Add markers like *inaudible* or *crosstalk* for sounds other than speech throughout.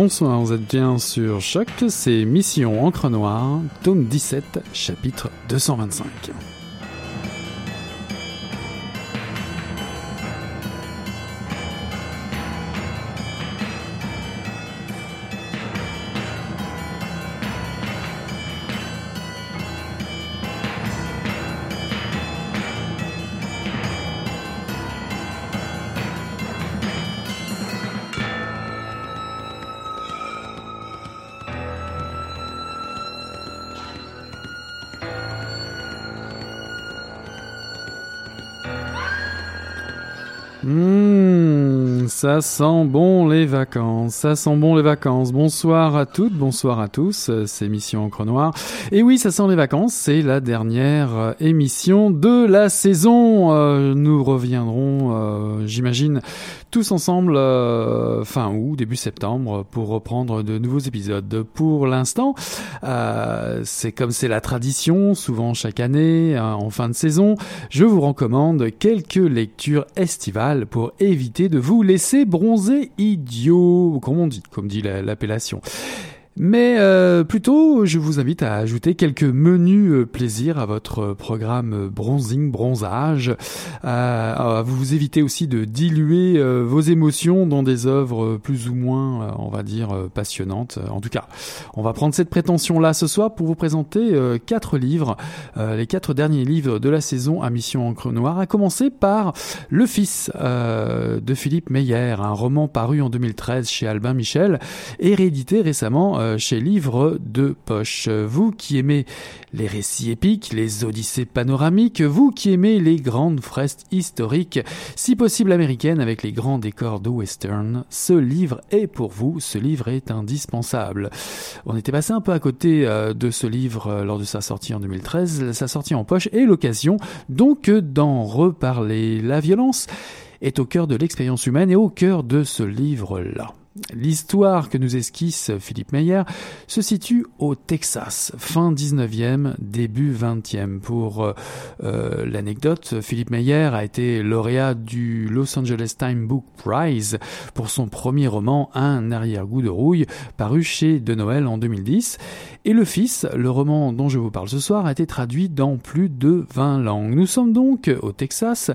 Bonsoir, vous êtes bien sur Choc, c'est Mission Encre Noire, tome 17, chapitre 225. Ça sent bon les vacances, ça sent bon les vacances. Bonsoir à toutes, bonsoir à tous, euh, c'est Mission Encre Noire. Et oui, ça sent les vacances, c'est la dernière euh, émission de la saison. Euh, nous reviendrons, j'imagine, tous ensemble euh, fin août, début septembre, pour reprendre de nouveaux épisodes. Pour l'instant, euh, c'est comme c'est la tradition, souvent chaque année, euh, en fin de saison, je vous recommande quelques lectures estivales pour éviter de vous laisser bronzer idiot, comme on dit, comme dit la- l'appellation. Mais euh, plutôt, je vous invite à ajouter quelques menus euh, plaisirs à votre programme euh, bronzing, bronzage. Euh, vous éviter aussi de diluer vos émotions dans des œuvres plus ou moins, on va dire, passionnantes. En tout cas, on va prendre cette prétention-là ce soir pour vous présenter quatre livres, les quatre derniers livres de la saison à Mission Encre Noire, à commencer par Le Fils de Philippe Meyer, un roman paru en 2013 chez Albin Michel et réédité récemment chez Livre de Poche. Vous qui aimez les récits épiques, les odyssées panoramiques, vous qui aimez les grandes fresques historiques, si possible américaines avec les grands décors de western, ce livre est pour vous, ce livre est indispensable. On était passé un peu à côté euh, de ce livre euh, lors de sa sortie en 2013, sa sortie en poche et l'occasion donc euh, d'en reparler. La violence est au cœur de l'expérience humaine et au cœur de ce livre-là. L'histoire que nous esquisse Philippe Meyer se situe au Texas, fin 19e, début 20e. Pour euh, euh, l'anecdote, Philippe Meyer a été lauréat du Los Angeles Times Book Prize pour son premier roman Un arrière-goût de rouille, paru chez De Noël en 2010. Et Le Fils, le roman dont je vous parle ce soir, a été traduit dans plus de 20 langues. Nous sommes donc au Texas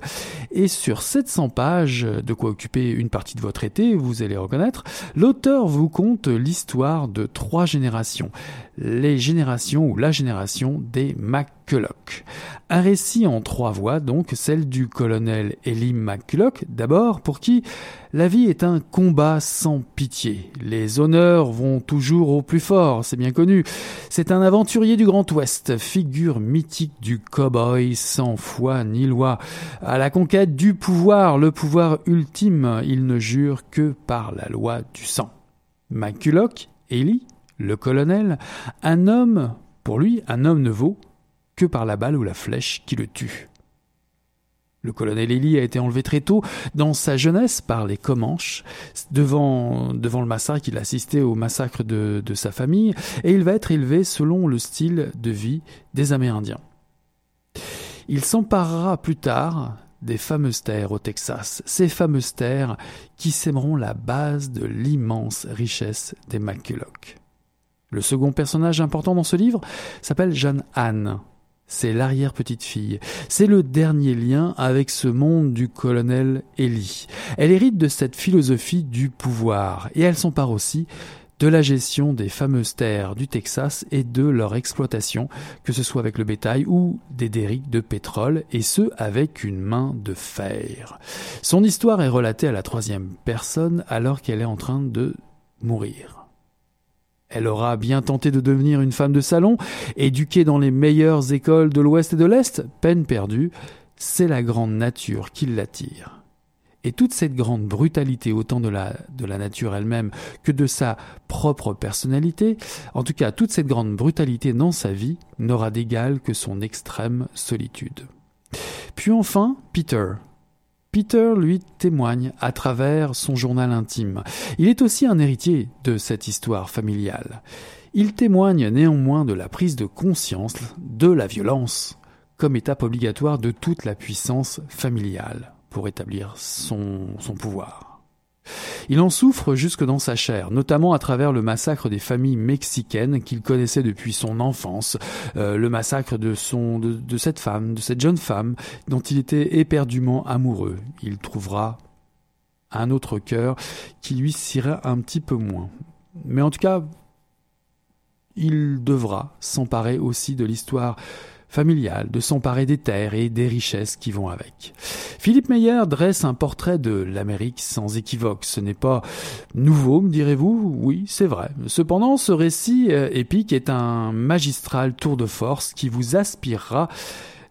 et sur 700 pages, de quoi occuper une partie de votre été, vous allez reconnaître, l'auteur vous conte l'histoire de trois générations. Les générations ou la génération des McCulloch. Un récit en trois voix, donc celle du colonel Eli McCulloch, d'abord, pour qui la vie est un combat sans pitié. Les honneurs vont toujours au plus fort, c'est bien connu. C'est un aventurier du Grand Ouest, figure mythique du cow-boy sans foi ni loi. À la conquête du pouvoir, le pouvoir ultime, il ne jure que par la loi du sang. McCulloch, Eli, le colonel, un homme, pour lui, un homme ne vaut que par la balle ou la flèche qui le tue. Le colonel Eli a été enlevé très tôt dans sa jeunesse par les Comanches devant, devant le massacre. Il a assisté au massacre de, de sa famille et il va être élevé selon le style de vie des Amérindiens. Il s'emparera plus tard des fameuses terres au Texas, ces fameuses terres qui sèmeront la base de l'immense richesse des McCulloch. Le second personnage important dans ce livre s'appelle Jeanne Anne. C'est l'arrière-petite-fille. C'est le dernier lien avec ce monde du colonel Ellie. Elle hérite de cette philosophie du pouvoir et elle s'empare aussi de la gestion des fameuses terres du Texas et de leur exploitation, que ce soit avec le bétail ou des dériques de pétrole, et ce avec une main de fer. Son histoire est relatée à la troisième personne alors qu'elle est en train de mourir. Elle aura bien tenté de devenir une femme de salon, éduquée dans les meilleures écoles de l'Ouest et de l'Est, peine perdue, c'est la grande nature qui l'attire. Et toute cette grande brutalité, autant de la, de la nature elle-même que de sa propre personnalité, en tout cas toute cette grande brutalité dans sa vie, n'aura d'égal que son extrême solitude. Puis enfin, Peter, Peter lui témoigne à travers son journal intime. Il est aussi un héritier de cette histoire familiale. Il témoigne néanmoins de la prise de conscience de la violence comme étape obligatoire de toute la puissance familiale pour établir son, pouvoir. Il en souffre jusque dans sa chair, notamment à travers le massacre des familles mexicaines qu'il connaissait depuis son enfance, euh, le massacre de, son, de, cette femme, de cette jeune femme dont il était éperdument amoureux. Il trouvera un autre cœur qui lui sera un petit peu moins. Mais en tout cas, il devra s'emparer aussi de l'histoire familiale, de s'emparer des terres et des richesses qui vont avec. Philippe Meyer dresse un portrait de l'Amérique sans équivoque. Ce n'est pas nouveau, me direz-vous Oui, c'est vrai. Cependant, ce récit euh, épique est un magistral tour de force qui vous aspirera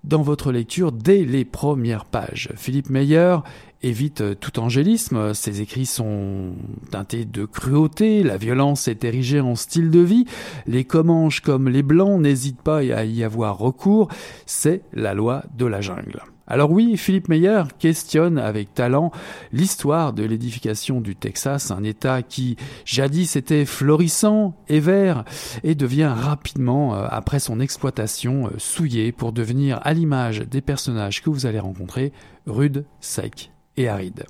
dans votre lecture dès les premières pages. Philippe Meyer évite euh, tout angélisme, ses écrits sont teintés de cruauté, la violence est érigée en style de vie, les Comanches comme les Blancs n'hésitent pas à y avoir recours, c'est la loi de la jungle. Alors oui, Philippe Meyer questionne avec talent l'histoire de l'édification du Texas, un État qui jadis était florissant et vert et devient rapidement, euh, après son exploitation, euh, souillé pour devenir à l'image des personnages que vous allez rencontrer, rude, sec et aride.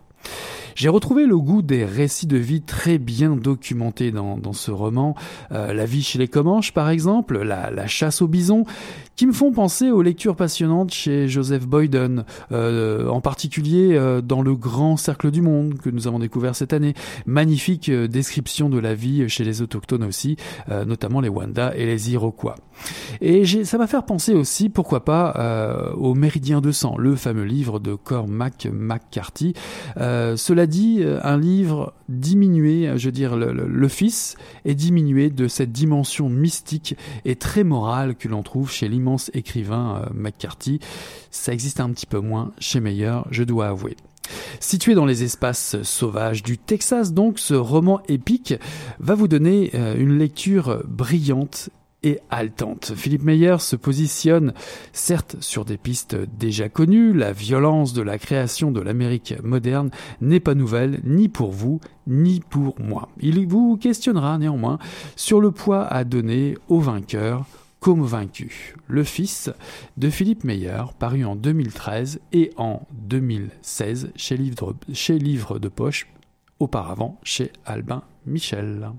J'ai retrouvé le goût des récits de vie très bien documentés dans, dans ce roman. Euh, la vie chez les Comanches, par exemple, la, la chasse aux bisons, qui me font penser aux lectures passionnantes chez Joseph Boyden, euh, en particulier euh, dans Le Grand Cercle du Monde que nous avons découvert cette année. Magnifique euh, description de la vie chez les autochtones aussi, euh, notamment les Wanda et les Iroquois. Et ça m'a fait penser aussi, pourquoi pas, euh, au Méridien de sang, le fameux livre de Cormac McCarthy. cela dit, un livre diminué, je veux dire, le, fils est diminué de cette dimension mystique et très morale que l'on trouve chez l'immense écrivain euh, McCarthy. Ça existe un petit peu moins chez Meyer, je dois avouer. Situé dans les espaces sauvages du Texas, donc, ce roman épique va vous donner euh, une lecture brillante et. Philippe Meyer se positionne certes sur des pistes déjà connues, la violence de la création de l'Amérique moderne n'est pas nouvelle ni pour vous ni pour moi. Il vous questionnera néanmoins sur le poids à donner aux vainqueurs comme vaincu, le fils de Philippe Meyer, paru en 2013 et en 2016 chez Livre, chez Livre de Poche, auparavant chez Albin Michel.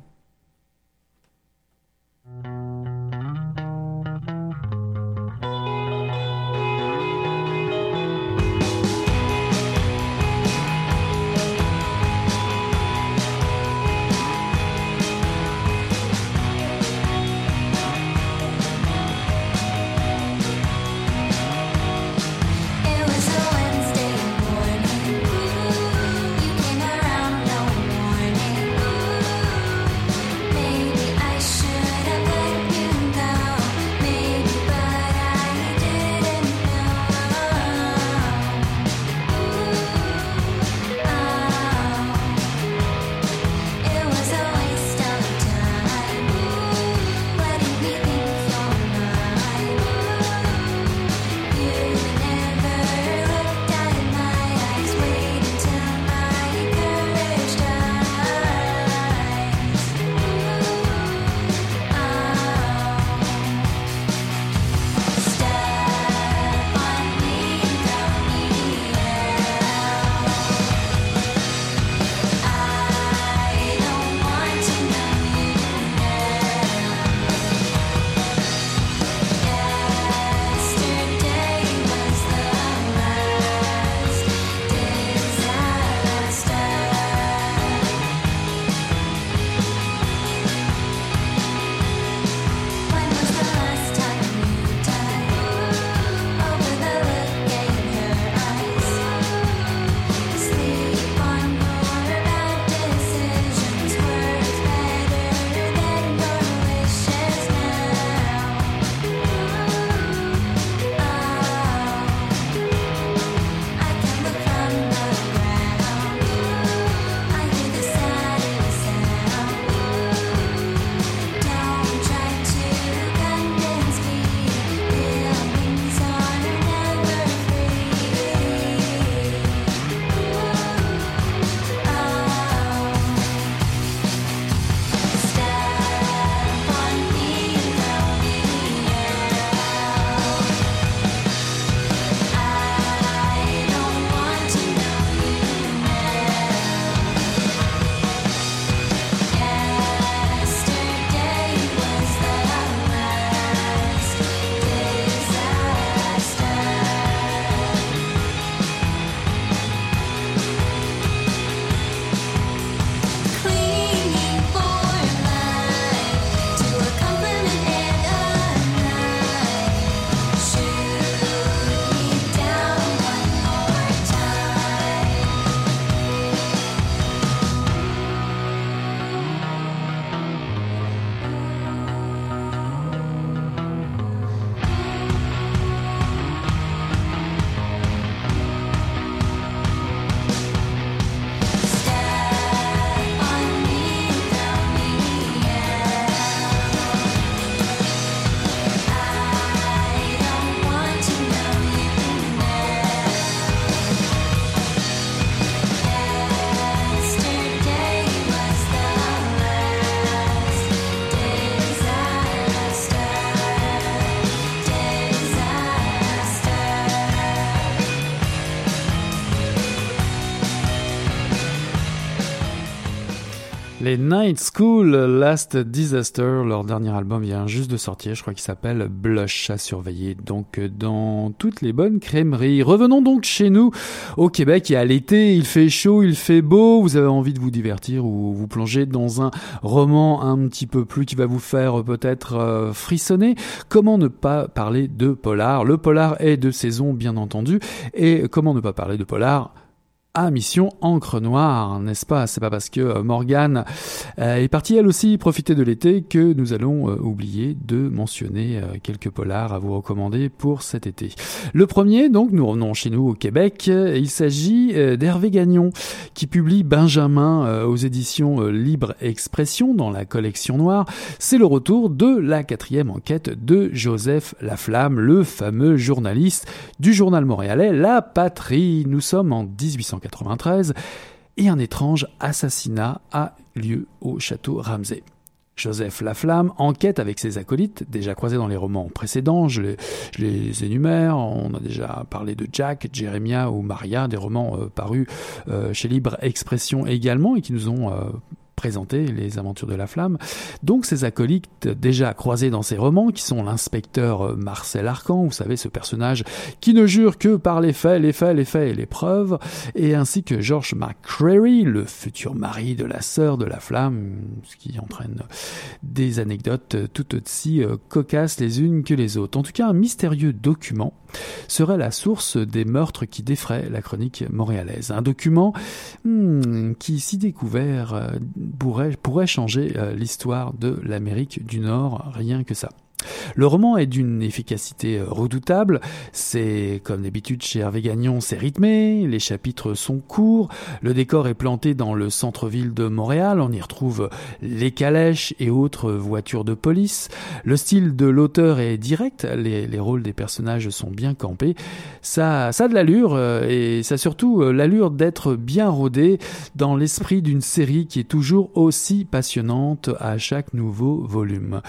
Les Night School Last Disaster, leur dernier album vient juste de sortir, je crois qu'il s'appelle Blush à surveiller donc dans toutes les bonnes crèmeries. Revenons donc chez nous au Québec et à l'été, il fait chaud, il fait beau, vous avez envie de vous divertir ou vous plonger dans un roman un petit peu plus qui va vous faire peut-être euh, frissonner. Comment ne pas parler de polar? Le polar est de saison bien entendu et comment ne pas parler de polar? À Mission Encre Noire, n'est-ce pas? C'est pas parce que euh, Morgane euh, est partie elle aussi profiter de l'été que nous allons euh, oublier de mentionner quelques polars à vous recommander pour cet été. Le premier, donc, nous revenons chez nous au Québec. Il s'agit d'Hervé Gagnon qui publie Benjamin aux éditions Libre Expression dans la collection noire. C'est le retour de la quatrième enquête de Joseph Laflamme, le fameux journaliste du journal montréalais La Patrie. Nous sommes en 1800 et un étrange assassinat a lieu au château Ramsay. Joseph Laflamme enquête avec ses acolytes, déjà croisés dans les romans précédents, je les, énumère, on a déjà parlé de Jack, Jeremiah ou Maria, des romans euh, parus euh, chez Libre Expression également et qui nous ont euh, présenter les aventures de la flamme. Donc ces acolytes déjà croisés dans ses romans, qui sont l'inspecteur Marcel Arcan, vous savez ce personnage qui ne jure que par les faits, les faits, les faits et les preuves, et ainsi que George McCreary, le futur mari de la sœur de la flamme, ce qui entraîne des anecdotes tout aussi euh, cocasses les unes que les autres. En tout cas, un mystérieux document serait la source des meurtres qui défraient la chronique montréalaise. Un document hmm, qui, si découvert, euh, pourrait, changer euh, l'histoire de l'Amérique du Nord, rien que ça. Le roman est d'une efficacité euh, redoutable, c'est comme d'habitude chez Hervé Gagnon, c'est rythmé, les chapitres sont courts, le décor est planté dans le centre-ville de Montréal, on y retrouve les calèches et autres voitures de police, le style de l'auteur est direct, les, rôles des personnages sont bien campés, ça, ça a de l'allure euh, et ça a surtout euh, l'allure d'être bien rodé dans l'esprit d'une série qui est toujours aussi passionnante à chaque nouveau volume.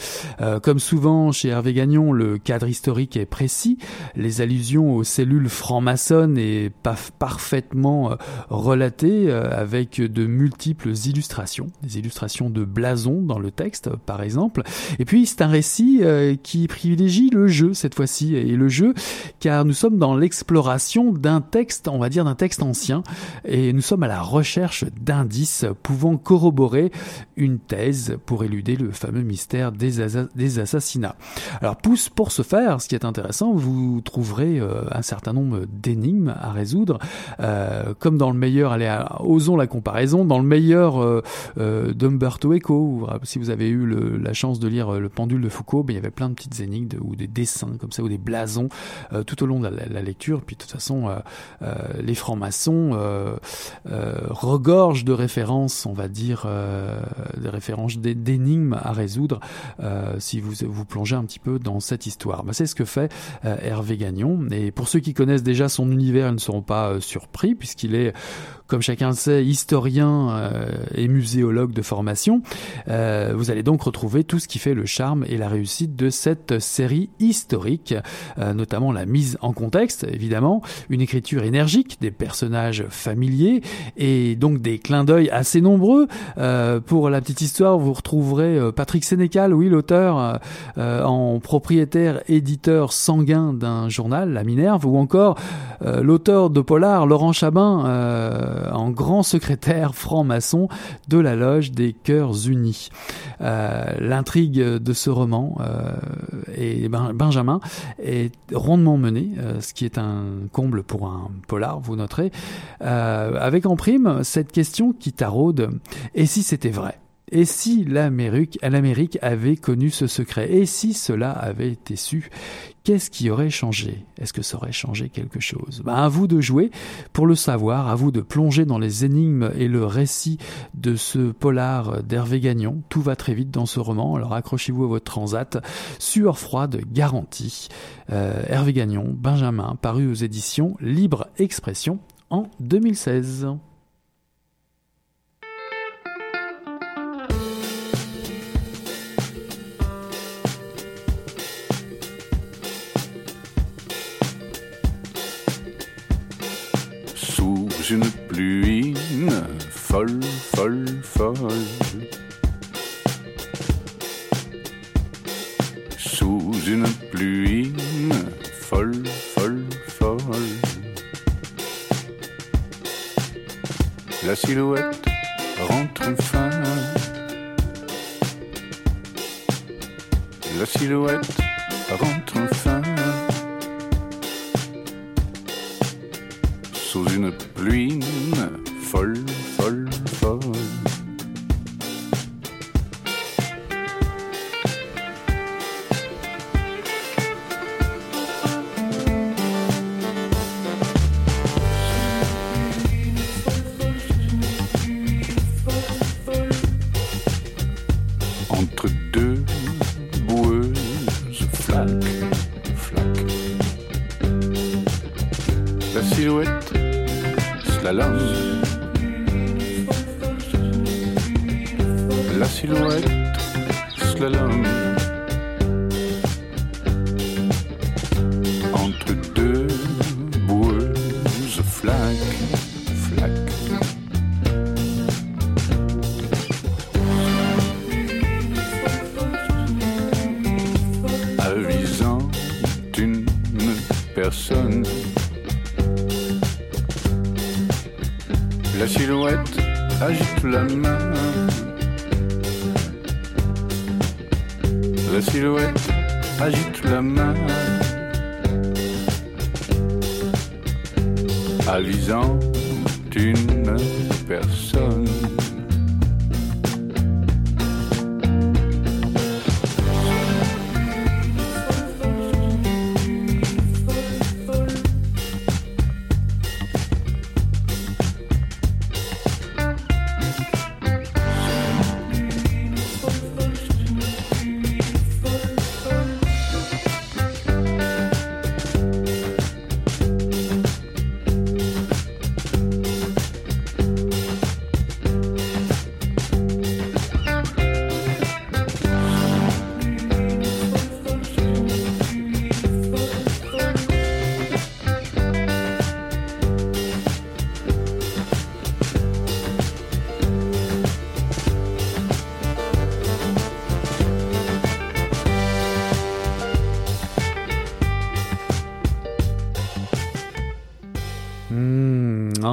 comme souvent chez Hervé Gagnon, le cadre historique est précis, les allusions aux cellules franc-maçonnes est parfaitement euh, relatées euh, avec de multiples illustrations, des illustrations de blasons dans le texte par exemple. Et puis c'est un récit euh, qui privilégie le jeu cette fois-ci et le jeu car nous sommes dans l'exploration d'un texte, on va dire d'un texte ancien et nous sommes à la recherche d'indices pouvant corroborer une thèse pour éluder le fameux mystère des assassinats. Alors pousse pour ce faire, ce qui est intéressant, vous trouverez euh, un certain nombre d'énigmes à résoudre, euh, comme dans le meilleur, allez, osons la comparaison, dans le meilleur euh d'Umberto Eco, si vous avez eu la chance de lire Le Pendule de Foucault, ben, il y avait plein de petites énigmes ou des dessins comme ça, ou des blasons tout au long de la, lecture. Puis de toute façon, les francs-maçons regorgent de références, on va dire, des références d'énigmes à résoudre si vous vous plongez un petit peu dans cette histoire. Bah, c'est ce que fait euh, Hervé Gagnon. Et pour ceux qui connaissent déjà son univers, ils ne seront pas euh, surpris puisqu'il est comme chacun le sait, historien euh, et muséologue de formation. Euh, vous allez donc retrouver tout ce qui fait le charme et la réussite de cette série historique, euh, notamment la mise en contexte, évidemment, une écriture énergique, des personnages familiers et donc des clins d'œil assez nombreux. pour la petite histoire, vous retrouverez Patrick Sénécal, oui, l'auteur, en propriétaire éditeur sanguin d'un journal, La Minerve, ou encore l'auteur de Polar, Laurent Chabin, euh, en grand secrétaire franc-maçon de la loge des Cœurs Unis. Euh, l'intrigue de ce roman et euh, ben, Benjamin est rondement menée, ce qui est un comble pour un polar, vous noterez, avec en prime cette question qui taraude et si c'était vrai? Et si l'Amérique, avait connu ce secret? Et si cela avait été su Qu'est-ce qui aurait changé? Est-ce que ça aurait changé quelque chose? Ben, À vous de jouer pour le savoir, à vous de plonger dans les énigmes et le récit de ce polar d'Hervé Gagnon. Tout va très vite dans ce roman, alors accrochez-vous à votre transat. Sueur froide garantie. Euh, Hervé Gagnon, Benjamin, paru aux éditions Libre Expression en 2016. Une pluie, folle, folle, folle. Sous une pluie folle, folle, folle. La silhouette rentre enfin. La silhouette rentre enfin. Sous une pluie folle, folle, folle.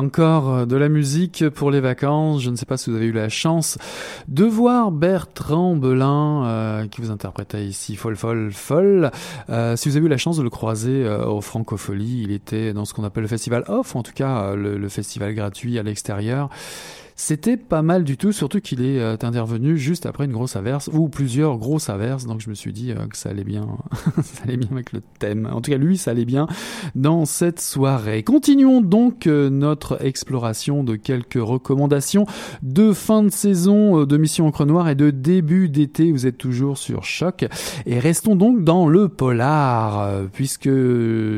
Encore de la musique pour les vacances. Je ne sais pas si vous avez eu la chance de voir Bertrand Belin euh, qui vous interprétait ici Folle Folle Folle. Euh, si vous avez eu la chance de le croiser euh, au Francophonie, il était dans ce qu'on appelle le festival off, en tout cas euh, le festival gratuit à l'extérieur. C'était pas mal du tout, surtout qu'il est euh, intervenu juste après une grosse averse ou plusieurs grosses averses, donc je me suis dit euh, que ça allait bien, *laughs* ça allait bien avec le thème. En tout cas, lui, ça allait bien dans cette soirée. Continuons donc euh, notre exploration de quelques recommandations de fin de saison de Mission Encre Noire et de début d'été. Vous êtes toujours sur Choc et restons donc dans le polar, puisque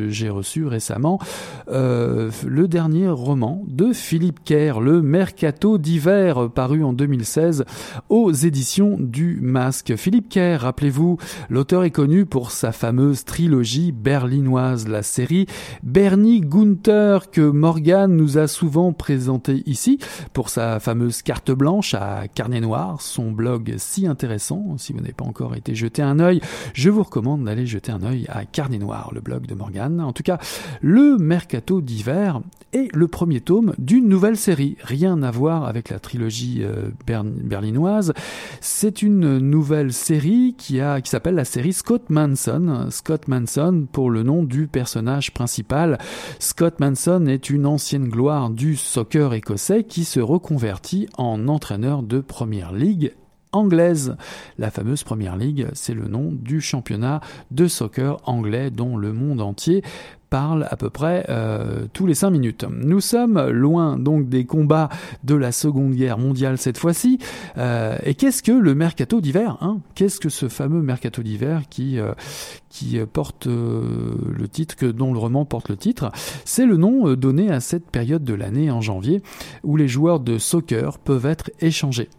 j'ai reçu récemment le dernier roman de Philippe Kerr, Le Mercato d'hiver, paru en 2016 aux éditions du Masque. Philippe Kerr, rappelez-vous, l'auteur est connu pour sa fameuse trilogie berlinoise, la série Bernie Gunther que Morgan nous a souvent présenté ici pour sa fameuse carte blanche à carnet noir, son blog si intéressant. Si vous n'avez pas encore été jeté un œil, je vous recommande d'aller jeter un œil à carnet noir, le blog de Morgan. En tout cas, le Mercato d'hiver est le premier tome d'une nouvelle série. Rien à voir avec la trilogie euh, berlinoise. C'est une nouvelle série qui a qui s'appelle la série Scott Manson. Scott Manson pour le nom du personnage principal. Scott Manson est une ancienne gloire du soccer écossais qui se reconvertit en entraîneur de première ligue anglaise. La fameuse Première Ligue, c'est le nom du championnat de soccer anglais dont le monde entier parle à peu près euh, tous les cinq minutes. Nous sommes loin donc des combats de la Seconde Guerre mondiale cette fois-ci. Euh, et qu'est-ce que le mercato d'hiver hein? Qu'est-ce que ce fameux mercato d'hiver qui euh, qui porte le titre que dont le roman porte le titre? C'est le nom donné à cette période de l'année en janvier où les joueurs de soccer peuvent être échangés.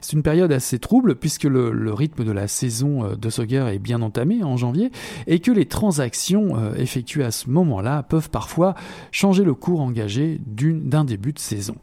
C'est une période assez trouble puisque le, le, rythme de la saison de soccer est bien entamé en janvier et que les transactions effectuées à ce moment-là peuvent parfois changer le cours engagé d'un début de saison.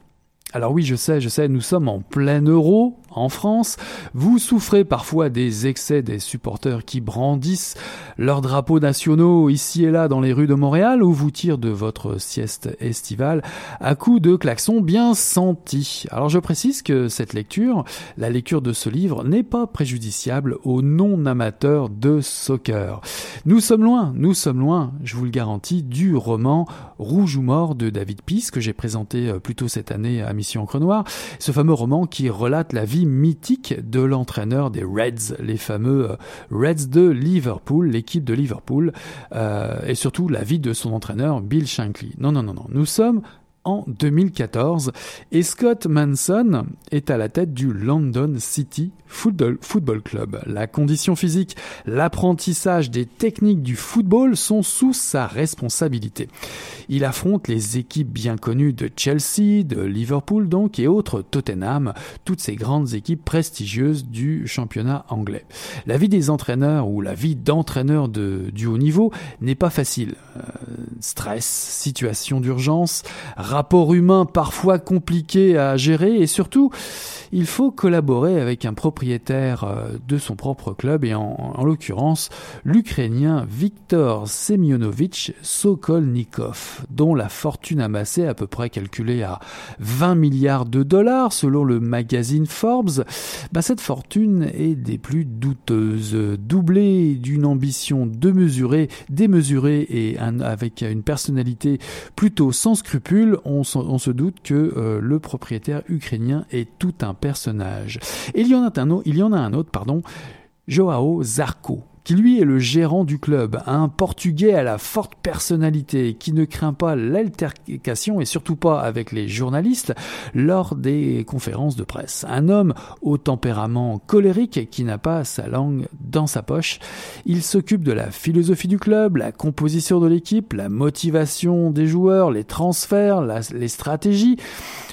Alors oui, je sais, je sais, nous sommes en plein euro en France. Vous souffrez parfois des excès des supporters qui brandissent leurs drapeaux nationaux ici et là dans les rues de Montréal ou vous tirent de votre sieste estivale à coups de klaxons bien sentis. Alors je précise que cette lecture, la lecture de ce livre, n'est pas préjudiciable aux non-amateurs de soccer. Nous sommes loin, nous sommes loin, je vous le garantis, du roman Rouge ou mort de David Peace que j'ai présenté euh, plus tôt cette année à Mission Encre Noire. Ce fameux roman qui relate la vie mythique de l'entraîneur des Reds, les fameux euh, Reds de Liverpool, l'équipe de Liverpool, euh, et surtout la vie de son entraîneur Bill Shankly. Non, non, non, non. Nous sommes en 2014 et Scott Manson est à la tête du London City Football, Club. La condition physique, l'apprentissage des techniques du football sont sous sa responsabilité. Il affronte les équipes bien connues de Chelsea, de Liverpool donc et autres Tottenham, toutes ces grandes équipes prestigieuses du championnat anglais. La vie des entraîneurs ou la vie d'entraîneurs de, du haut niveau n'est pas facile. Euh, stress, situation d'urgence, rapport humain parfois compliqué à gérer et surtout, il faut collaborer avec un propriétaire euh, de son propre club et en, l'occurrence l'Ukrainien Viktor Semyonovich Sokolnikov, dont la fortune amassée à peu près calculée à 20 milliards de dollars selon le magazine Forbes, bah cette fortune est des plus douteuses, doublée d'une ambition démesurée, démesurée et avec une personnalité plutôt sans scrupules, on, se doute que euh, le propriétaire ukrainien est tout un personnage. Il y en a un, il y en a un autre, pardon, Joao Zarco, qui lui est le gérant du club, un Portugais à la forte personnalité, qui ne craint pas l'altercation et surtout pas avec les journalistes lors des conférences de presse. Un homme au tempérament colérique qui n'a pas sa langue dans sa poche. Il s'occupe de la philosophie du club, la composition de l'équipe, la motivation des joueurs, les transferts, les stratégies,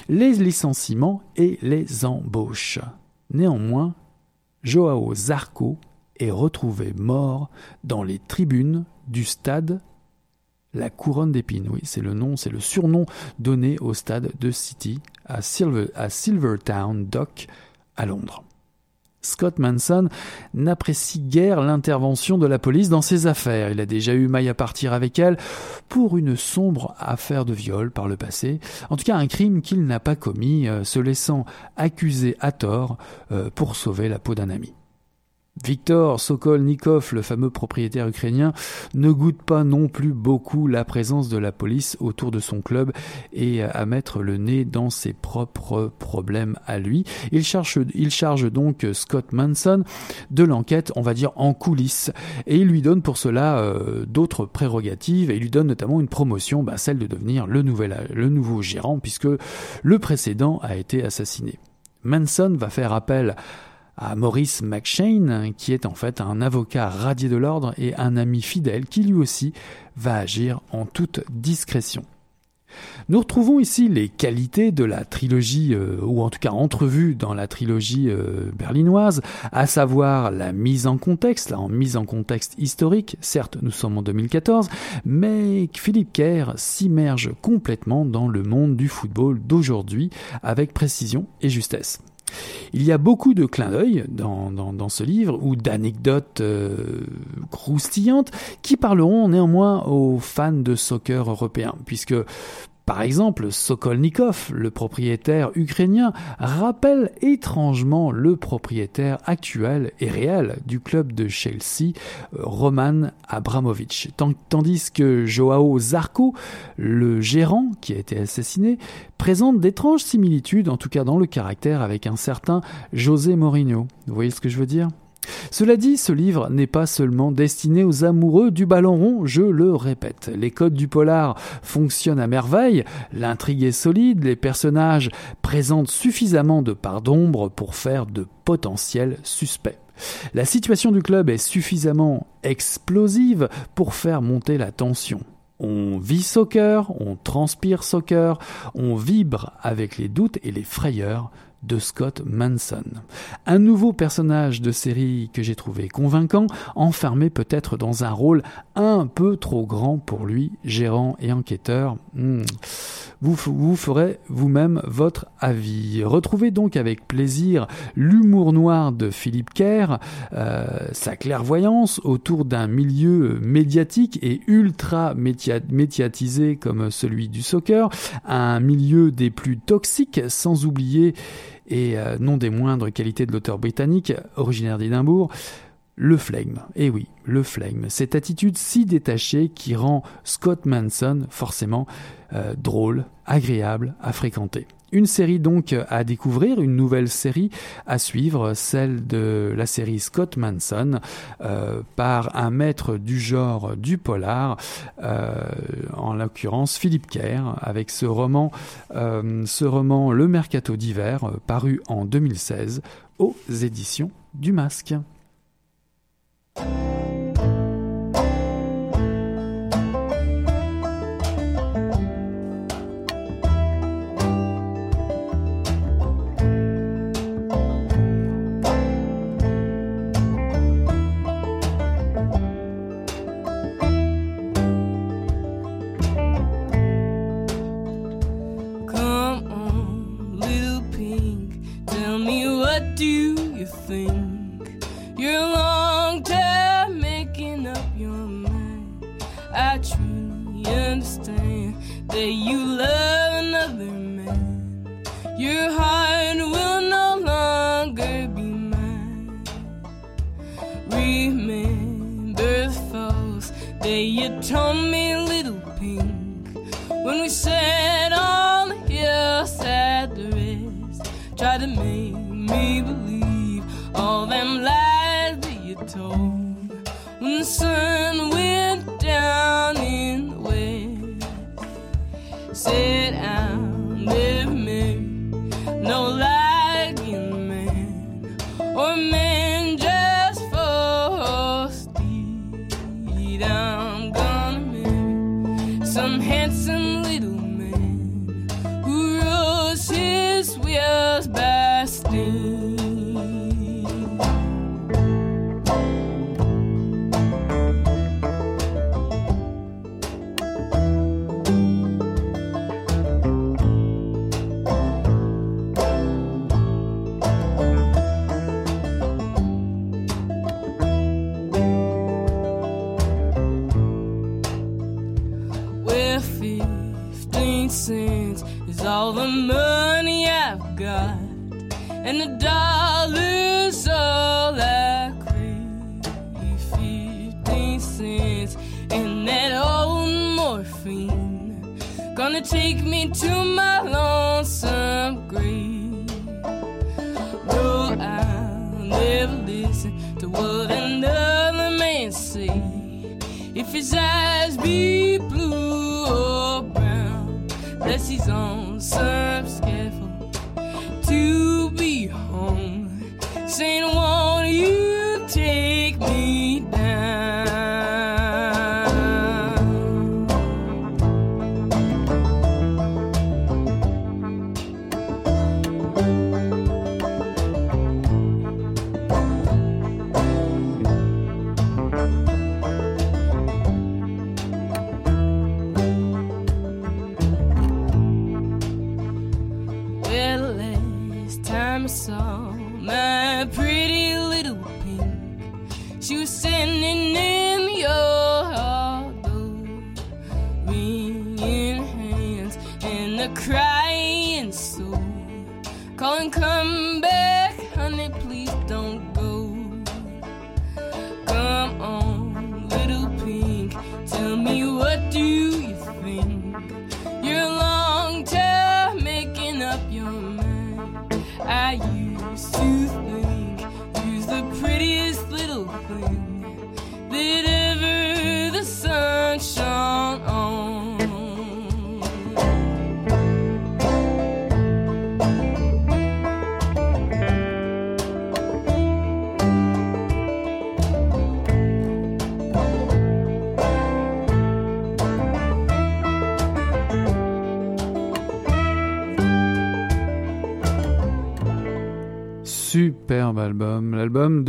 les licenciements et les embauches. Néanmoins, Joao Zarco est retrouvé mort dans les tribunes du stade La Couronne d'Épines. Oui, c'est le nom, c'est le surnom donné au stade de City à, à Silvertown Dock à Londres. Scott Manson n'apprécie guère l'intervention de la police dans ses affaires. Il a déjà eu maille à partir avec elle pour une sombre affaire de viol par le passé. En tout cas, un crime qu'il n'a pas commis, euh, se laissant accuser à tort euh, pour sauver la peau d'un ami. Viktor Sokolnikov, le fameux propriétaire ukrainien, ne goûte pas non plus beaucoup la présence de la police autour de son club et à mettre le nez dans ses propres problèmes à lui. Il charge, il charge donc Scott Manson de l'enquête, on va dire en coulisses, et il lui donne pour cela euh, d'autres prérogatives et il lui donne notamment une promotion, bah, celle de devenir le, nouvel, le nouveau gérant puisque le précédent a été assassiné. Manson va faire appel Maurice McShane, qui est en fait un avocat radié de l'ordre et un ami fidèle qui lui aussi va agir en toute discrétion. Nous retrouvons ici les qualités de la trilogie, euh, ou en tout cas entrevues dans la trilogie euh, berlinoise, à savoir la mise en contexte, la mise en contexte historique, certes nous sommes en 2014, mais Philippe Kerr s'immerge complètement dans le monde du football d'aujourd'hui avec précision et justesse. Il y a beaucoup de clins d'œil dans, ce livre ou d'anecdotes euh, croustillantes qui parleront néanmoins aux fans de soccer européens, puisque par exemple, Sokolnikov, le propriétaire ukrainien, rappelle étrangement le propriétaire actuel et réel du club de Chelsea, Roman Abramovich. Tandis que Joao Zarco, le gérant qui a été assassiné, présente d'étranges similitudes, en tout cas dans le caractère, avec un certain José Mourinho. Vous voyez ce que je veux dire? Cela dit, ce livre n'est pas seulement destiné aux amoureux du ballon rond, je le répète. Les codes du polar fonctionnent à merveille, l'intrigue est solide, les personnages présentent suffisamment de parts d'ombre pour faire de potentiels suspects. La situation du club est suffisamment explosive pour faire monter la tension. On vit soccer, on transpire soccer, on vibre avec les doutes et les frayeurs de Scott Manson. Un nouveau personnage de série que j'ai trouvé convaincant, enfermé peut-être dans un rôle un peu trop grand pour lui, gérant et enquêteur. Hmm. vous, ferez vous-même votre avis. Retrouvez donc avec plaisir l'humour noir de Philippe Kerr, euh, sa clairvoyance autour d'un milieu médiatique et ultra médiatisé comme celui du soccer, un milieu des plus toxiques sans oublier et euh, non des moindres qualités de l'auteur britannique originaire d'Édimbourg, le flegme, et eh oui, le flegme, cette attitude si détachée qui rend Scott Manson forcément euh, drôle, agréable à fréquenter. Une série donc à découvrir, une nouvelle série à suivre, celle de la série Scott Manson euh, par un maître du genre du polar, euh, en l'occurrence Philippe Kerr, avec ce roman, ce roman Le Mercato d'hiver, paru en 2016 aux éditions du Masque. Thank you. try made make me believe.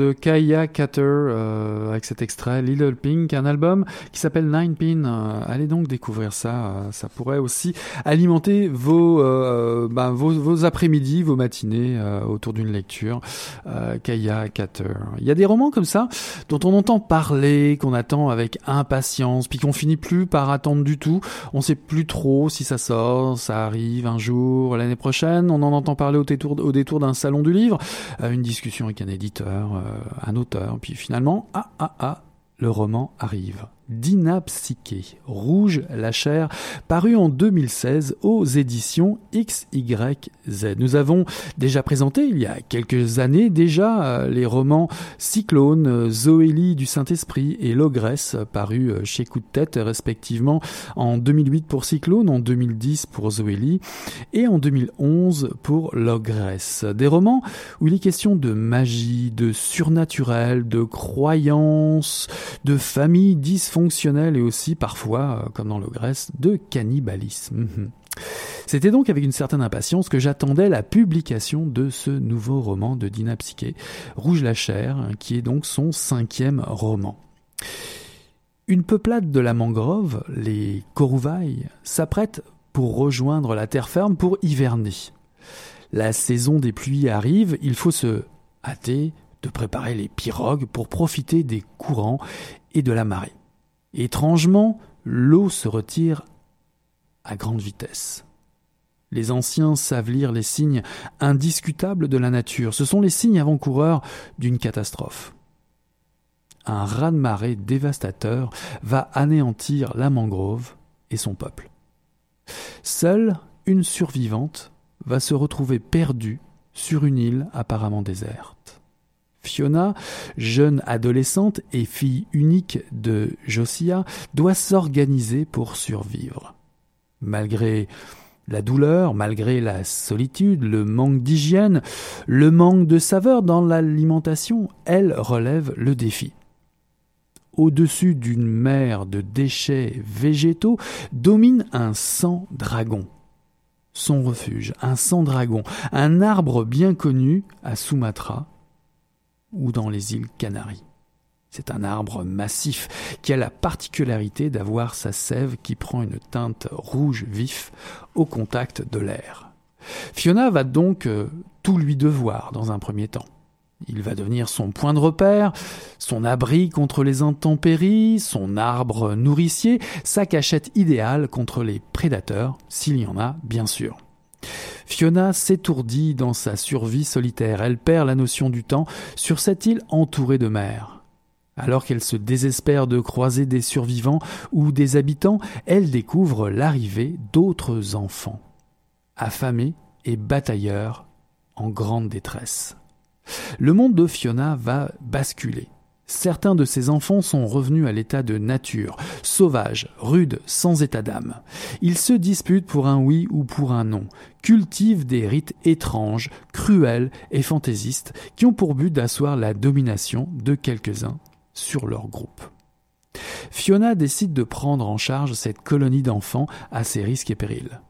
De Kaya Cutter euh, avec cet extrait Little Pink, un album qui s'appelle Nine Pin. Euh, allez donc découvrir ça, euh, ça pourrait aussi alimenter vos ben, vos, vos après-midi, vos matinées autour d'une lecture. Kaya Cutter. Il y a des romans comme ça dont on entend parler, qu'on attend avec impatience, puis qu'on finit plus par attendre du tout. On sait plus trop si ça sort, ça arrive un jour, l'année prochaine. On en entend parler au détour, au détour d'un salon du livre, euh, une discussion avec un éditeur, euh, un auteur, puis finalement, ah ah ah, le roman arrive. Dina Psyché, Rouge la chair, paru en 2016 aux éditions XYZ. Nous avons déjà présenté il y a quelques années déjà euh, les romans Cyclone, Zoélie du Saint-Esprit et L'Ogresse, parus euh, chez Coup de tête respectivement en 2008 pour Cyclone, en 2010 pour Zoélie et en 2011 pour L'Ogresse. Des romans où il est question de magie, de surnaturel, de croyances, de famille dysfonctionnelles fonctionnel et aussi parfois, euh, comme dans le Grèce, de cannibalisme. Mhm. C'était donc avec une certaine impatience que j'attendais la publication de ce nouveau roman de Dina Psyché, Rouge la chair, qui est donc son cinquième roman. Une peuplade de la mangrove, les Korouvailles, s'apprête pour rejoindre la terre ferme pour hiverner. La saison des pluies arrive, il faut se hâter de préparer les pirogues pour profiter des courants et de la marée. Étrangement, l'eau se retire à grande vitesse. Les anciens savent lire les signes indiscutables de la nature. Ce sont les signes avant-coureurs d'une catastrophe. Un raz-de-marée dévastateur va anéantir la mangrove et son peuple. Seule une survivante va se retrouver perdue sur une île apparemment déserte. Fiona, jeune adolescente et fille unique de Josiah, doit s'organiser pour survivre. Malgré la douleur, malgré la solitude, le manque d'hygiène, le manque de saveur dans l'alimentation, elle relève le défi. Au-dessus d'une mer de déchets végétaux domine un sang dragon. Son refuge, un sang dragon, un arbre bien connu à Sumatra, ou dans les îles Canaries. C'est un arbre massif qui a la particularité d'avoir sa sève qui prend une teinte rouge vif au contact de l'air. Fiona va donc euh, tout lui devoir dans un premier temps. Il va devenir son point de repère, son abri contre les intempéries, son arbre nourricier, sa cachette idéale contre les prédateurs, s'il y en a bien sûr. Fiona s'étourdit dans sa survie solitaire. Elle perd la notion du temps sur cette île entourée de mer. Alors qu'elle se désespère de croiser des survivants ou des habitants, elle découvre l'arrivée d'autres enfants, affamés et batailleurs, en grande détresse. Le monde de Fiona va basculer. Certains de ses enfants sont revenus à l'état de nature, sauvages, rudes, sans état d'âme. Ils se disputent pour un oui ou pour un non, cultivent des rites étranges, cruels et fantaisistes qui ont pour but d'asseoir la domination de quelques-uns sur leur groupe. Fiona décide de prendre en charge cette colonie d'enfants à ses risques et périls.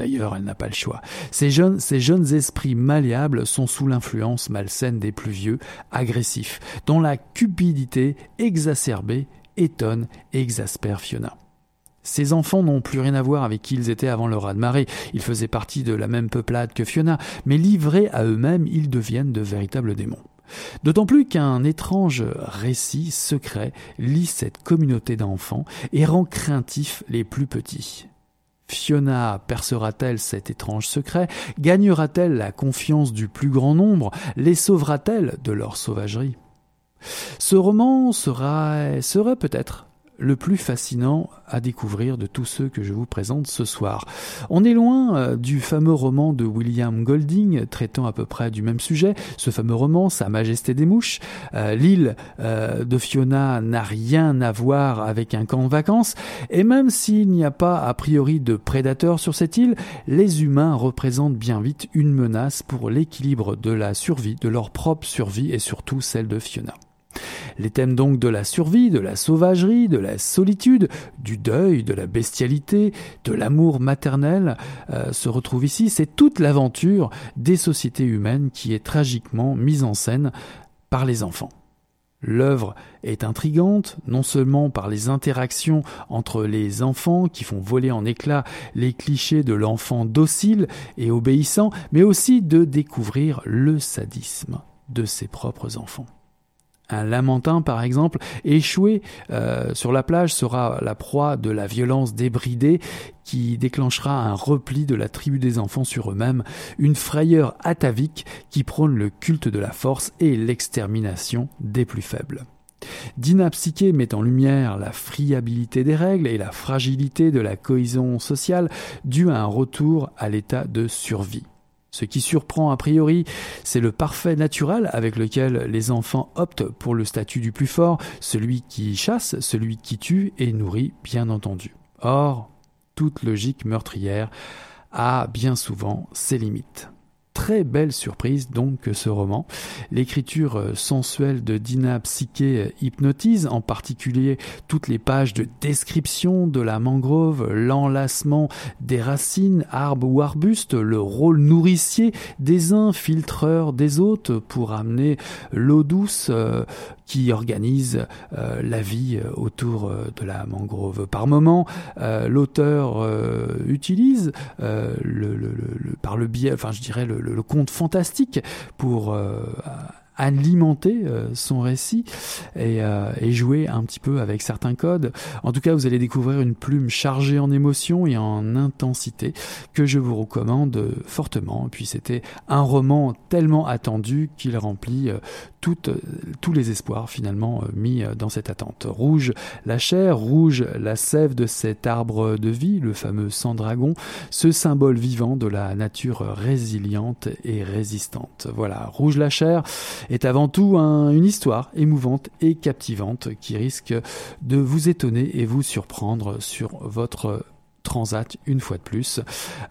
D'ailleurs, elle n'a pas le choix. Ces jeunes, esprits malléables sont sous l'influence malsaine des plus vieux, agressifs, dont la cupidité exacerbée étonne et exaspère Fiona. Ces enfants n'ont plus rien à voir avec qui ils étaient avant le raz-de-marée. Ils faisaient partie de la même peuplade que Fiona, mais livrés à eux-mêmes, ils deviennent de véritables démons. D'autant plus qu'un étrange récit secret lie cette communauté d'enfants et rend craintifs les plus petits. Fiona percera-t-elle cet étrange secret? Gagnera-t-elle la confiance du plus grand nombre? Les sauvera-t-elle de leur sauvagerie? Ce roman sera, serait peut-être le plus fascinant à découvrir de tous ceux que je vous présente ce soir. On est loin euh, du fameux roman de William Golding traitant à peu près du même sujet. Ce fameux roman, Sa Majesté des Mouches. Euh, l'île euh, de Fiona n'a rien à voir avec un camp de vacances. Et même s'il n'y a pas a priori de prédateurs sur cette île, les humains représentent bien vite une menace pour l'équilibre de la survie, de leur propre survie et surtout celle de Fiona. Les thèmes donc de la survie, de la sauvagerie, de la solitude, du deuil, de la bestialité, de l'amour maternel euh, se retrouvent ici. C'est toute l'aventure des sociétés humaines qui est tragiquement mise en scène par les enfants. L'œuvre est intrigante, non seulement par les interactions entre les enfants qui font voler en éclats les clichés de l'enfant docile et obéissant, mais aussi de découvrir le sadisme de ses propres enfants. Un lamentin, par exemple, échoué euh, sur la plage sera la proie de la violence débridée qui déclenchera un repli de la tribu des enfants sur eux-mêmes, une frayeur atavique qui prône le culte de la force et l'extermination des plus faibles. Dina Psyché met en lumière la friabilité des règles et la fragilité de la cohésion sociale due à un retour à l'état de survie. Ce qui surprend a priori, c'est le parfait naturel avec lequel les enfants optent pour le statut du plus fort, celui qui chasse, celui qui tue et nourrit, bien entendu. Or, toute logique meurtrière a bien souvent ses limites très belle surprise donc ce roman. L'écriture euh, sensuelle de Dina Psyché euh, hypnotise, en particulier toutes les pages de description de la mangrove, l'enlacement des racines, arbres ou arbustes, le rôle nourricier des uns, filtreur des autres pour amener l'eau douce euh, qui organise la vie autour de la mangrove. Par moment, l'auteur utilise le, par le biais, enfin je dirais le, le, conte fantastique pour euh, alimenter euh, son récit euh, et, jouer un petit peu avec certains codes. En tout cas, vous allez découvrir une plume chargée en émotion et en intensité que je vous recommande fortement. Et puis c'était un roman tellement attendu qu'il remplit toutes, tous les espoirs finalement mis dans cette attente. Rouge la chair, rouge la sève de cet arbre de vie, le fameux sang dragon, ce symbole vivant de la nature résiliente et résistante. Voilà, rouge la chair est avant tout une histoire émouvante et captivante qui risque de vous étonner et vous surprendre sur votre Transat une fois de plus.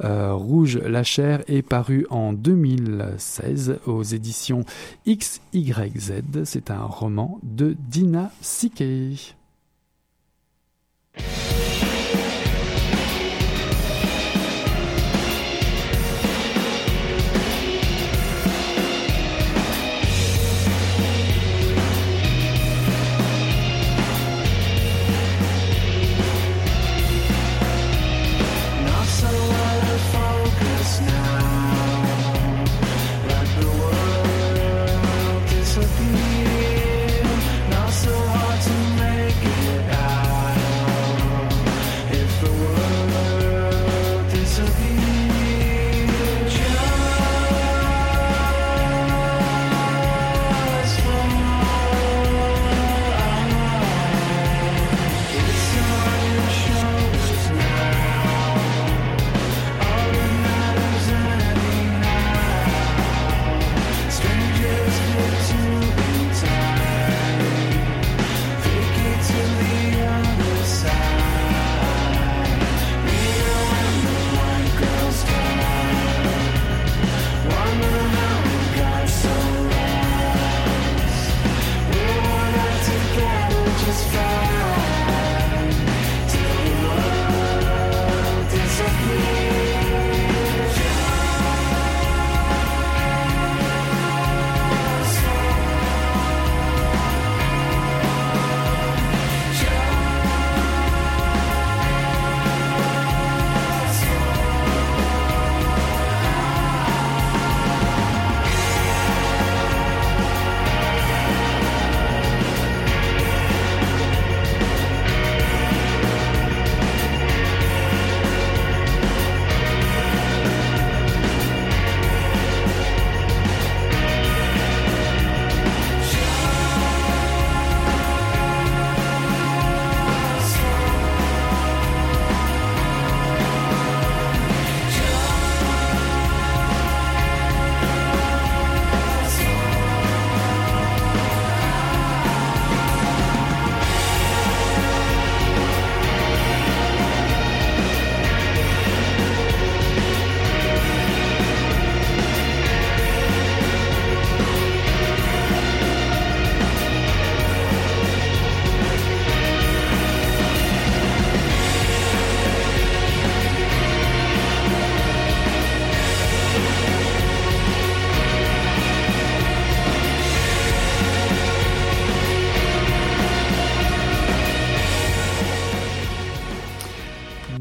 Euh, Rouge la chair est paru en 2016 aux éditions XYZ. C'est un roman de Dina Sique.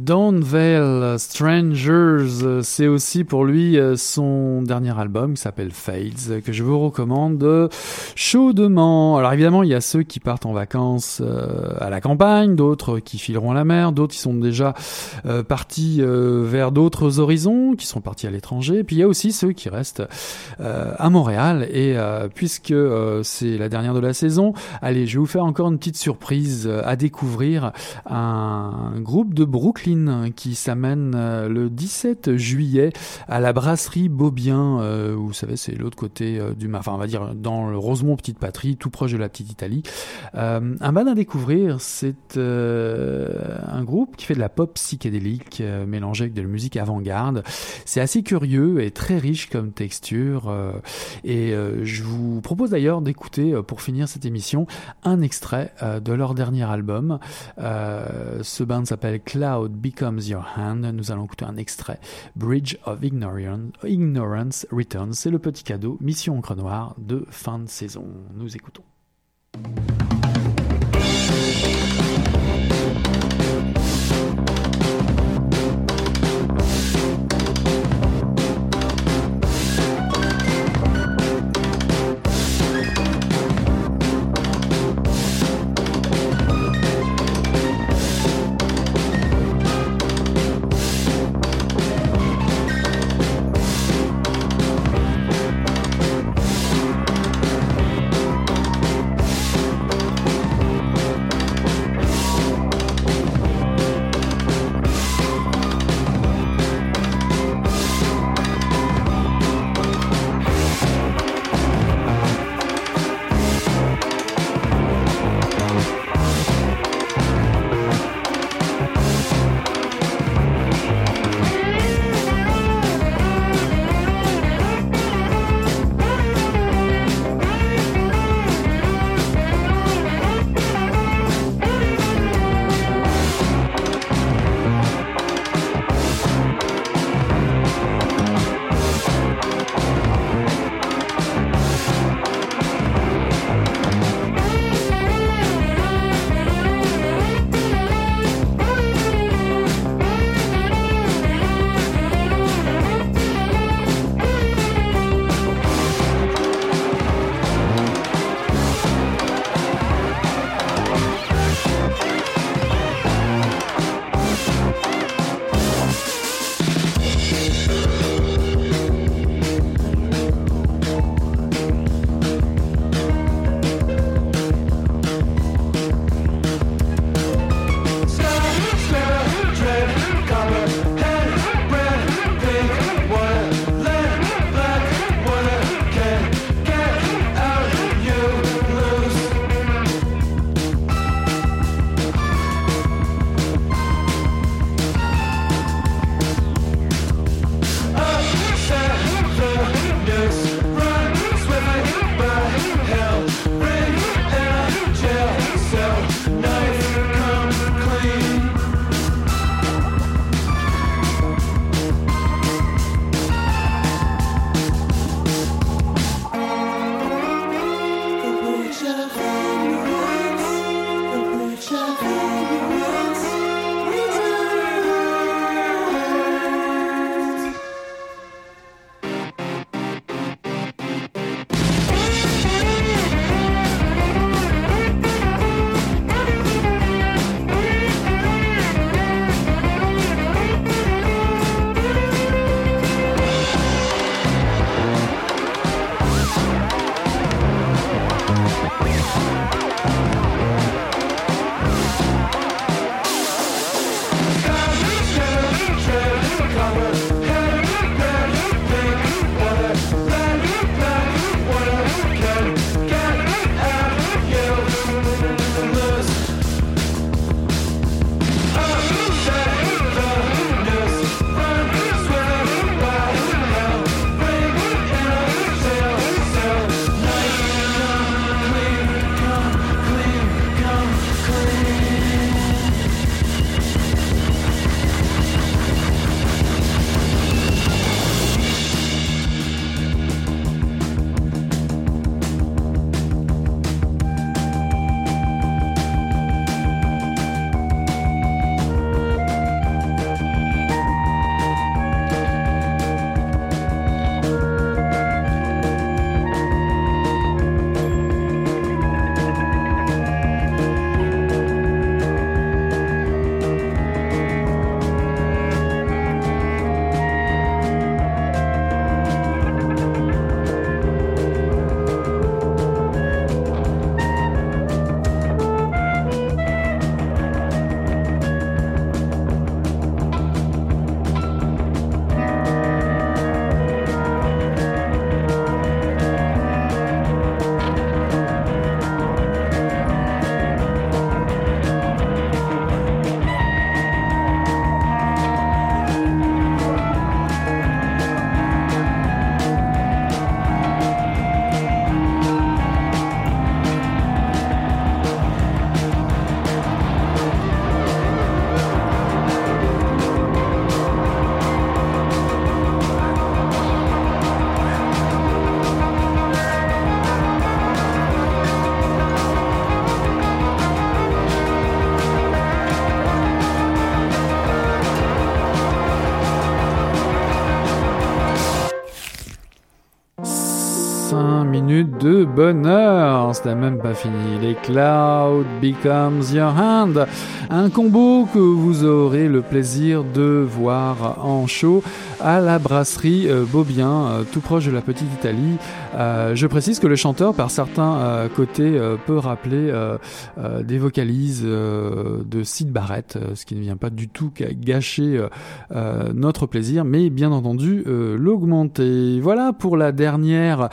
Downvale Strangers, c'est aussi pour lui euh, son dernier album qui s'appelle Fades, que je vous recommande chaudement. Alors évidemment, il y a ceux qui partent en vacances euh, à la campagne, d'autres qui fileront à la mer, d'autres qui sont déjà euh, partis vers d'autres horizons, qui sont partis à l'étranger. Puis il y a aussi ceux qui restent à Montréal. Et puisque c'est la dernière de la saison, allez, je vais vous faire encore une petite surprise à découvrir un groupe de Brooklyn qui s'amène euh, le 17 juillet à la brasserie Beaubien, euh, vous savez c'est l'autre côté euh, du, enfin on va dire dans le Rosemont Petite Patrie, tout proche de la Petite Italie. un band à découvrir, c'est un groupe qui fait de la pop psychédélique mélangée avec de la musique avant-garde. C'est assez curieux et très riche comme texture. et je vous propose d'ailleurs d'écouter pour finir cette émission un extrait de leur dernier album. ce band s'appelle Cloud Becomes Your Hand. Nous allons écouter un extrait. Bridge of Ignorance, Ignorance Returns. C'est le petit cadeau Mission Encre Noire de fin de saison. Nous écoutons. Bonheur. Ce n'est même pas fini. Les Cloud Becomes Your Hand. Un combo que vous aurez le plaisir de voir en show à la brasserie euh, Beaubien, euh, tout proche de la petite Italie. Euh, je précise que le chanteur, par certains côtés, peut rappeler des vocalises de Sid Barrett, ce qui ne vient pas du tout gâcher notre plaisir, mais bien entendu l'augmenter. Voilà pour la dernière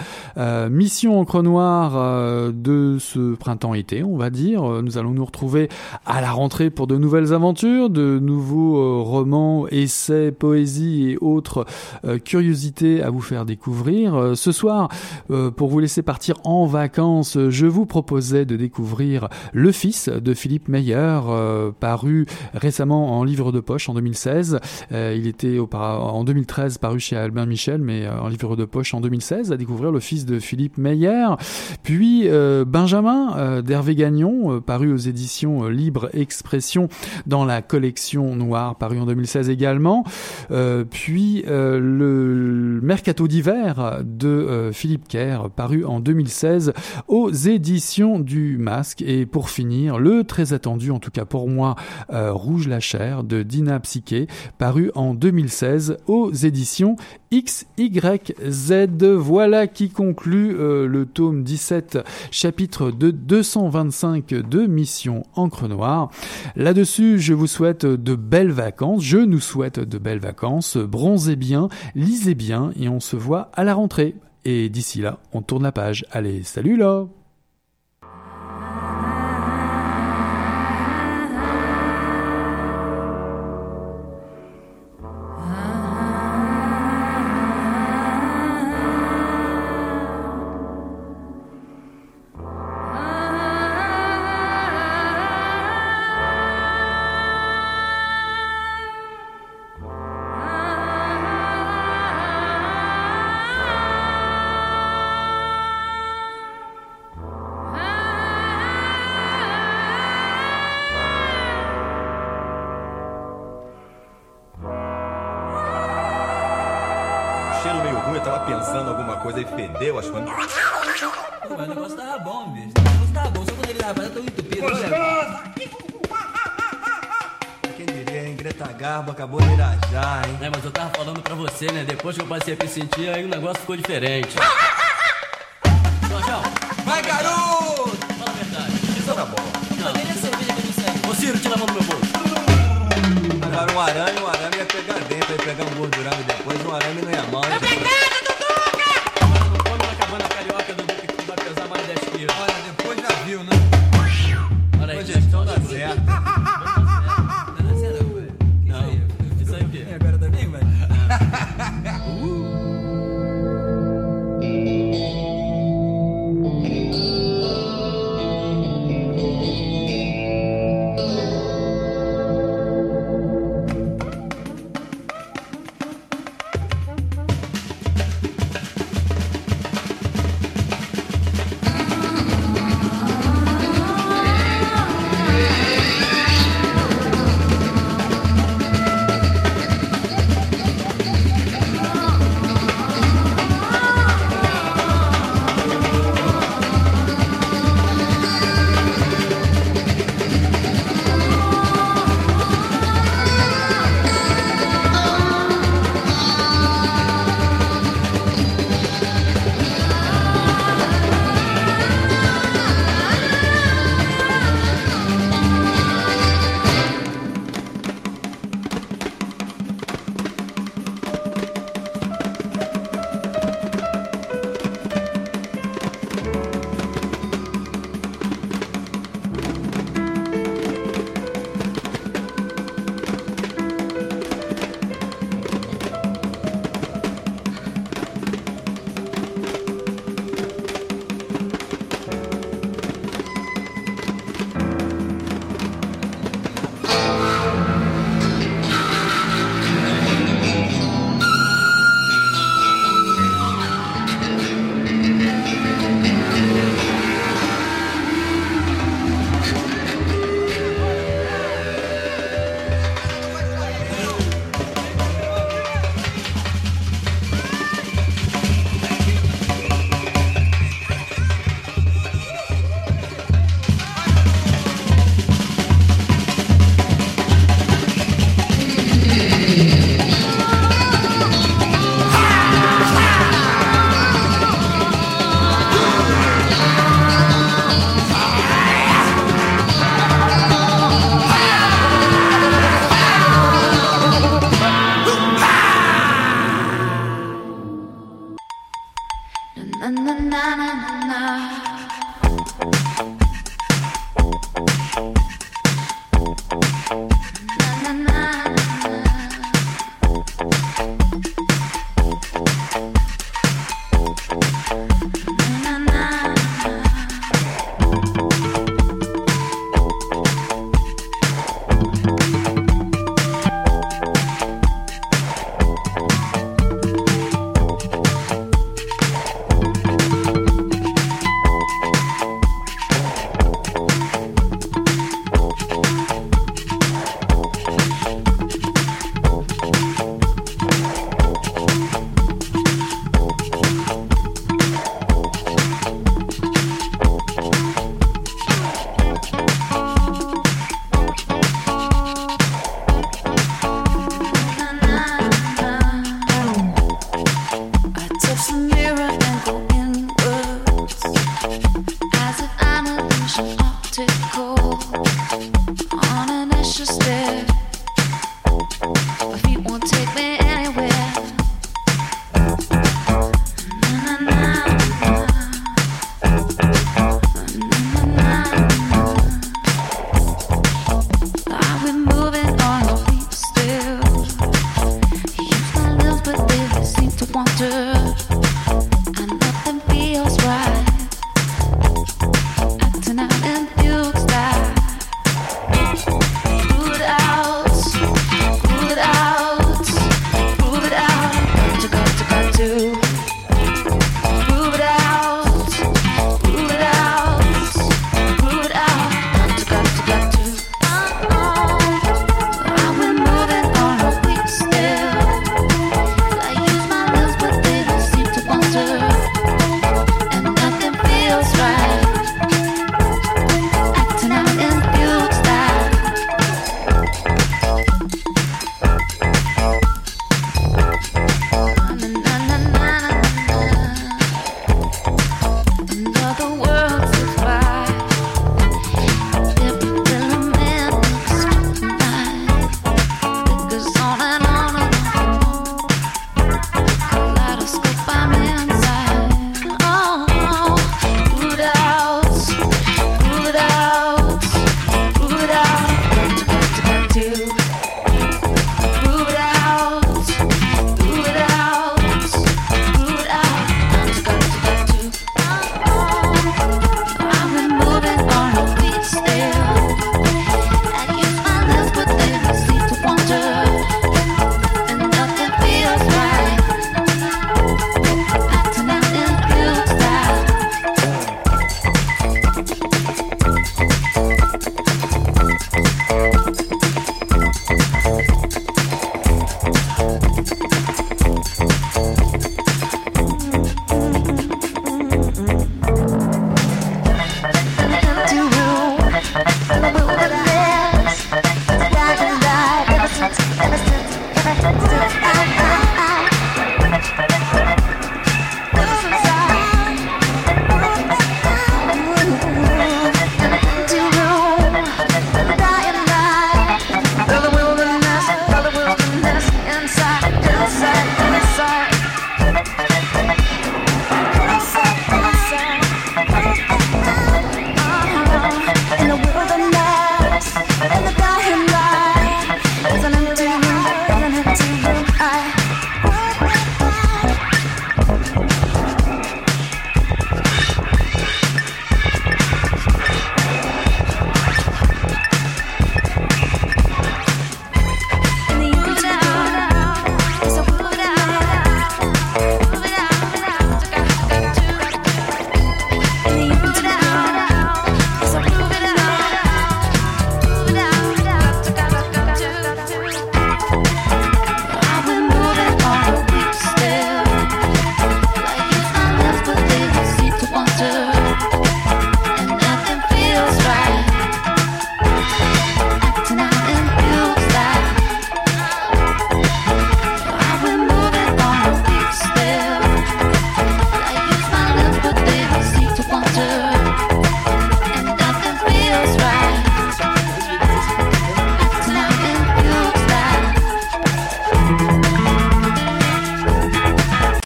mission encre noire de ce printemps-été, on va dire. Nous allons nous retrouver à la rentrée pour de nouvelles aventures, de nouveaux romans, essais, poésie et autres autre euh, curiosité à vous faire découvrir. Euh, ce soir, euh, pour vous laisser partir en vacances, je vous proposais de découvrir Le Fils de Philippe Meyer, paru récemment en livre de poche en 2016. il était en 2013 paru chez Albin Michel, mais en livre de poche en 2016, à découvrir Le Fils de Philippe Meyer. Puis Benjamin d'Hervé Gagnon, paru aux éditions Libre Expression dans la collection noire, paru en 2016 également. puis euh, le Mercato d'hiver de euh, Paru en 2016 aux éditions du Masque. Et pour finir, le très attendu, en tout cas pour moi, euh, Rouge la chair de Dina Psyché, paru en 2016 aux éditions XYZ. Voilà qui conclut le tome 17, chapitre de 225 de Mission Encre Noire. Là-dessus, je vous souhaite de belles vacances. Je nous souhaite de belles vacances bronzez bien, lisez bien et on se voit à la rentrée. Et d'ici là, on tourne la page. Allez, salut là senti, aí o negócio ficou diferente.